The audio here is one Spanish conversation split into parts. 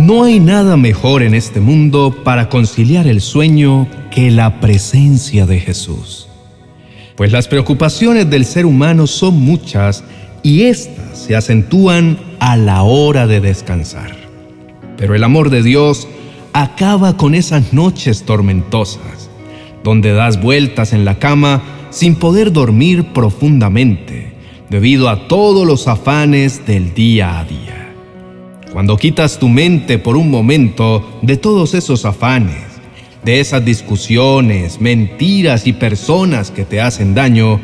No hay nada mejor en este mundo para conciliar el sueño que la presencia de Jesús. Pues las preocupaciones del ser humano son muchas y éstas se acentúan a la hora de descansar. Pero el amor de Dios acaba con esas noches tormentosas, donde das vueltas en la cama sin poder dormir profundamente, debido a todos los afanes del día a día. Cuando quitas tu mente por un momento de todos esos afanes, de esas discusiones, mentiras y personas que te hacen daño,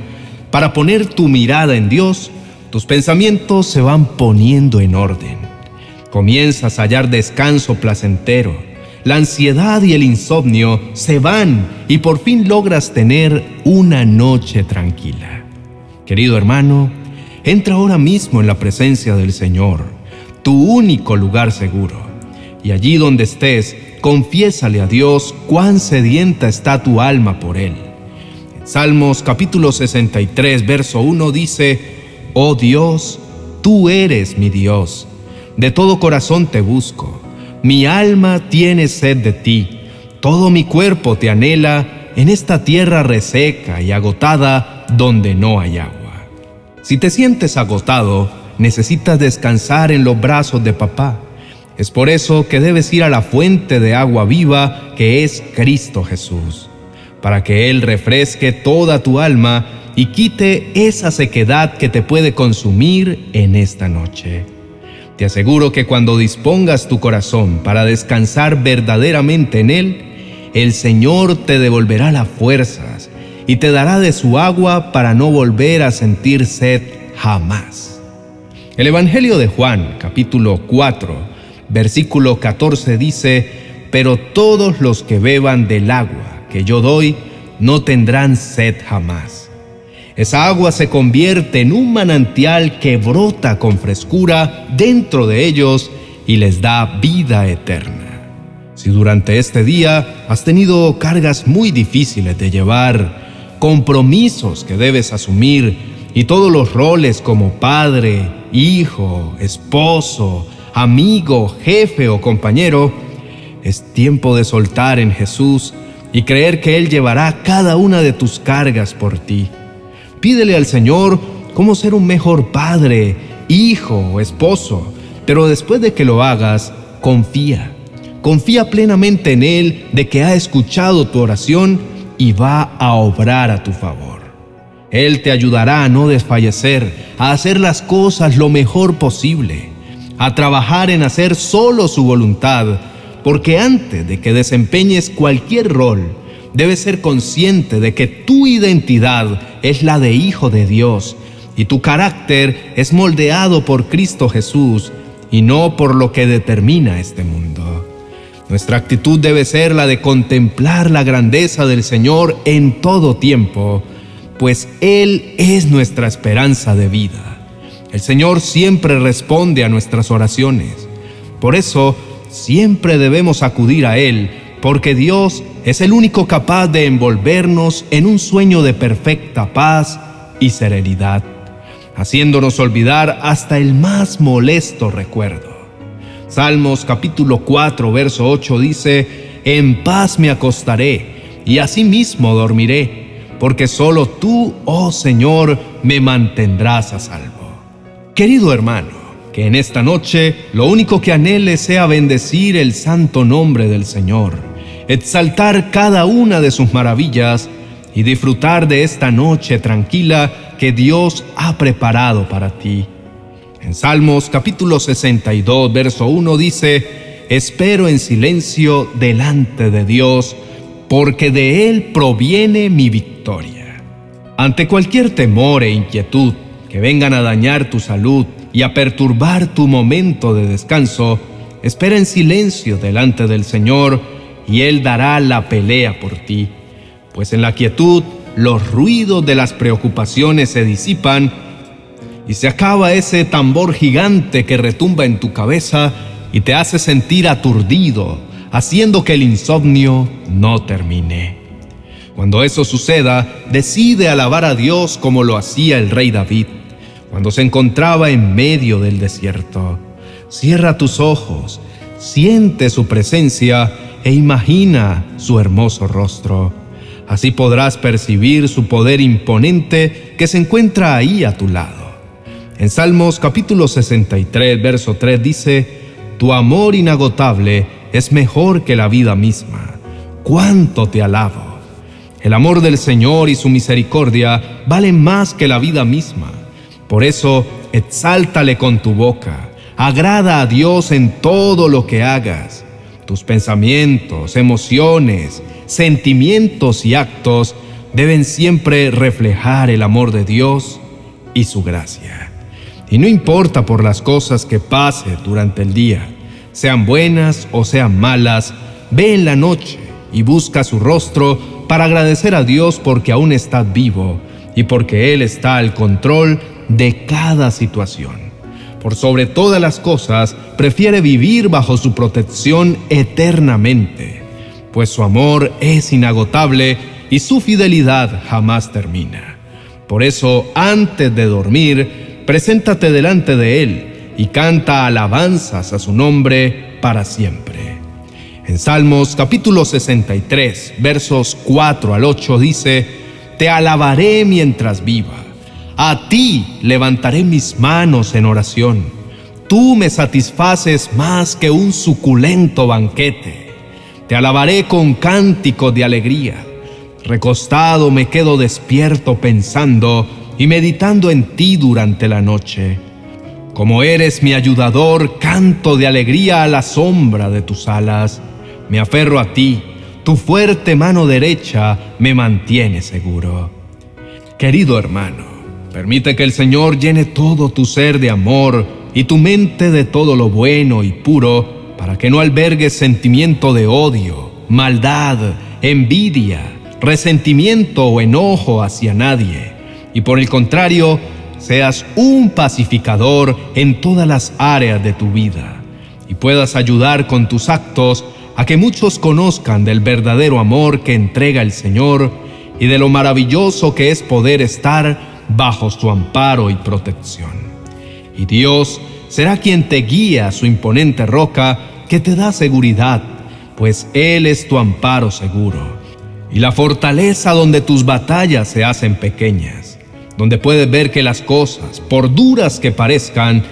para poner tu mirada en Dios, tus pensamientos se van poniendo en orden. Comienzas a hallar descanso placentero. La ansiedad y el insomnio se van y por fin logras tener una noche tranquila. Querido hermano, entra ahora mismo en la presencia del Señor tu único lugar seguro. Y allí donde estés, confiésale a Dios cuán sedienta está tu alma por Él. En Salmos capítulo 63, verso 1 dice, Oh Dios, tú eres mi Dios, de todo corazón te busco, mi alma tiene sed de ti, todo mi cuerpo te anhela en esta tierra reseca y agotada donde no hay agua. Si te sientes agotado, necesitas descansar en los brazos de papá. Es por eso que debes ir a la fuente de agua viva que es Cristo Jesús, para que Él refresque toda tu alma y quite esa sequedad que te puede consumir en esta noche. Te aseguro que cuando dispongas tu corazón para descansar verdaderamente en Él, el Señor te devolverá las fuerzas y te dará de su agua para no volver a sentir sed jamás. El Evangelio de Juan, capítulo 4, versículo 14 dice, Pero todos los que beban del agua que yo doy no tendrán sed jamás. Esa agua se convierte en un manantial que brota con frescura dentro de ellos y les da vida eterna. Si durante este día has tenido cargas muy difíciles de llevar, compromisos que debes asumir, y todos los roles como padre, hijo, esposo, amigo, jefe o compañero, es tiempo de soltar en Jesús y creer que Él llevará cada una de tus cargas por ti. Pídele al Señor cómo ser un mejor padre, hijo o esposo, pero después de que lo hagas, confía. Confía plenamente en Él de que ha escuchado tu oración y va a obrar a tu favor. Él te ayudará a no desfallecer, a hacer las cosas lo mejor posible, a trabajar en hacer solo su voluntad, porque antes de que desempeñes cualquier rol, debes ser consciente de que tu identidad es la de hijo de Dios y tu carácter es moldeado por Cristo Jesús y no por lo que determina este mundo. Nuestra actitud debe ser la de contemplar la grandeza del Señor en todo tiempo, pues Él es nuestra esperanza de vida. El Señor siempre responde a nuestras oraciones. Por eso, siempre debemos acudir a Él, porque Dios es el único capaz de envolvernos en un sueño de perfecta paz y serenidad, haciéndonos olvidar hasta el más molesto recuerdo. Salmos capítulo 4, verso 8 dice, En paz me acostaré y asimismo dormiré porque solo tú, oh Señor, me mantendrás a salvo. Querido hermano, que en esta noche lo único que anhele sea bendecir el santo nombre del Señor, exaltar cada una de sus maravillas y disfrutar de esta noche tranquila que Dios ha preparado para ti. En Salmos capítulo 62, verso 1 dice, Espero en silencio delante de Dios, porque de Él proviene mi victoria. Ante cualquier temor e inquietud que vengan a dañar tu salud y a perturbar tu momento de descanso, espera en silencio delante del Señor y Él dará la pelea por ti, pues en la quietud los ruidos de las preocupaciones se disipan y se acaba ese tambor gigante que retumba en tu cabeza y te hace sentir aturdido, haciendo que el insomnio no termine. Cuando eso suceda, decide alabar a Dios como lo hacía el rey David, cuando se encontraba en medio del desierto. Cierra tus ojos, siente su presencia e imagina su hermoso rostro. Así podrás percibir su poder imponente que se encuentra ahí a tu lado. En Salmos capítulo 63, verso 3 dice, Tu amor inagotable es mejor que la vida misma. ¿Cuánto te alabo? El amor del Señor y su misericordia valen más que la vida misma. Por eso, exáltale con tu boca. Agrada a Dios en todo lo que hagas. Tus pensamientos, emociones, sentimientos y actos deben siempre reflejar el amor de Dios y su gracia. Y no importa por las cosas que pase durante el día, sean buenas o sean malas, ve en la noche y busca su rostro para agradecer a Dios porque aún estás vivo y porque Él está al control de cada situación. Por sobre todas las cosas, prefiere vivir bajo su protección eternamente, pues su amor es inagotable y su fidelidad jamás termina. Por eso, antes de dormir, preséntate delante de Él y canta alabanzas a su nombre para siempre. En Salmos capítulo 63, versos 4 al 8 dice, Te alabaré mientras viva, a ti levantaré mis manos en oración, tú me satisfaces más que un suculento banquete, te alabaré con cánticos de alegría, recostado me quedo despierto pensando, y meditando en ti durante la noche. Como eres mi ayudador, canto de alegría a la sombra de tus alas. Me aferro a ti, tu fuerte mano derecha me mantiene seguro. Querido hermano, permite que el Señor llene todo tu ser de amor y tu mente de todo lo bueno y puro, para que no albergues sentimiento de odio, maldad, envidia, resentimiento o enojo hacia nadie y por el contrario, seas un pacificador en todas las áreas de tu vida y puedas ayudar con tus actos a que muchos conozcan del verdadero amor que entrega el Señor y de lo maravilloso que es poder estar bajo su amparo y protección. Y Dios será quien te guía a su imponente roca que te da seguridad, pues Él es tu amparo seguro y la fortaleza donde tus batallas se hacen pequeñas donde puedes ver que las cosas, por duras que parezcan,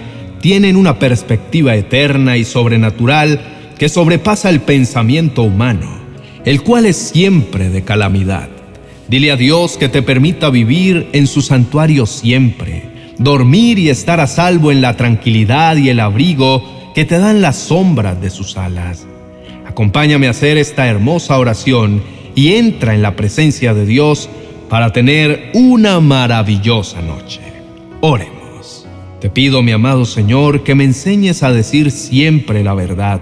tienen una perspectiva eterna y sobrenatural que sobrepasa el pensamiento humano, el cual es siempre de calamidad. Dile a Dios que te permita vivir en su santuario siempre, dormir y estar a salvo en la tranquilidad y el abrigo que te dan las sombras de sus alas. Acompáñame a hacer esta hermosa oración y entra en la presencia de Dios para tener una maravillosa noche. Oremos. Te pido, mi amado Señor, que me enseñes a decir siempre la verdad,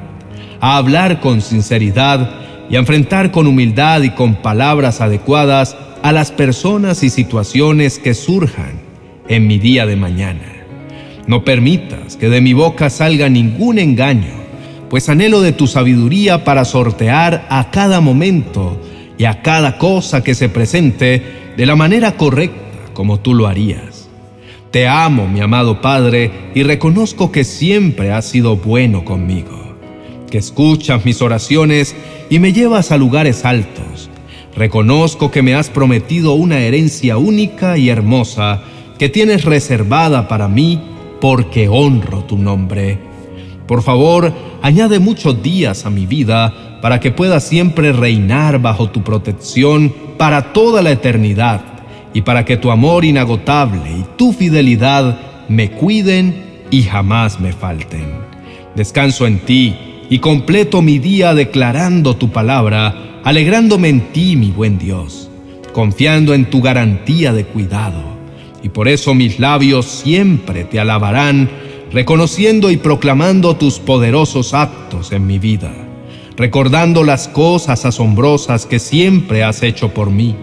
a hablar con sinceridad y a enfrentar con humildad y con palabras adecuadas a las personas y situaciones que surjan en mi día de mañana. No permitas que de mi boca salga ningún engaño, pues anhelo de tu sabiduría para sortear a cada momento y a cada cosa que se presente de la manera correcta como tú lo harías. Te amo, mi amado Padre, y reconozco que siempre has sido bueno conmigo, que escuchas mis oraciones y me llevas a lugares altos. Reconozco que me has prometido una herencia única y hermosa que tienes reservada para mí porque honro tu nombre. Por favor, añade muchos días a mi vida para que pueda siempre reinar bajo tu protección para toda la eternidad y para que tu amor inagotable y tu fidelidad me cuiden y jamás me falten. Descanso en ti y completo mi día declarando tu palabra, alegrándome en ti, mi buen Dios, confiando en tu garantía de cuidado. Y por eso mis labios siempre te alabarán, reconociendo y proclamando tus poderosos actos en mi vida, recordando las cosas asombrosas que siempre has hecho por mí.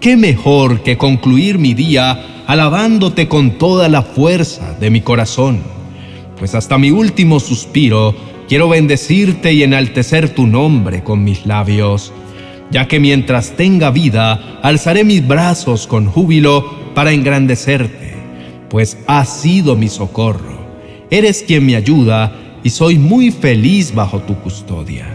¿Qué mejor que concluir mi día alabándote con toda la fuerza de mi corazón? Pues hasta mi último suspiro quiero bendecirte y enaltecer tu nombre con mis labios, ya que mientras tenga vida alzaré mis brazos con júbilo para engrandecerte, pues has sido mi socorro Eres quien me ayuda y soy muy feliz bajo tu custodia.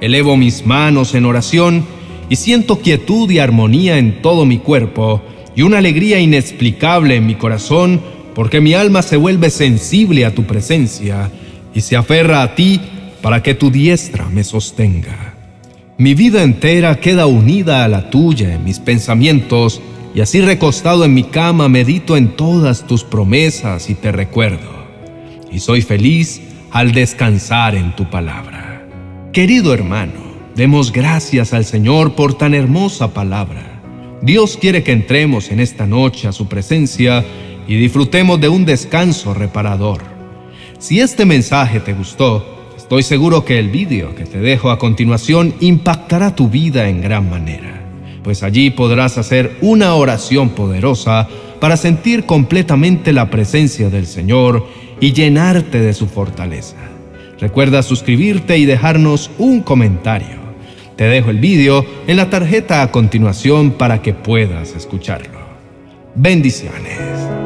Elevo mis manos en oración y siento quietud y armonía en todo mi cuerpo y una alegría inexplicable en mi corazón porque mi alma se vuelve sensible a tu presencia y se aferra a ti para que tu diestra me sostenga. Mi vida entera queda unida a la tuya en mis pensamientos y así recostado en mi cama medito en todas tus promesas y te recuerdo. Y soy feliz al descansar en tu palabra. Querido hermano, demos gracias al Señor por tan hermosa palabra. Dios quiere que entremos en esta noche a su presencia y disfrutemos de un descanso reparador. Si este mensaje te gustó, estoy seguro que el vídeo que te dejo a continuación impactará tu vida en gran manera, pues allí podrás hacer una oración poderosa para sentir completamente la presencia del Señor y llenarte de su fortaleza. Recuerda suscribirte y dejarnos un comentario. Te dejo el vídeo en la tarjeta a continuación para que puedas escucharlo. Bendiciones.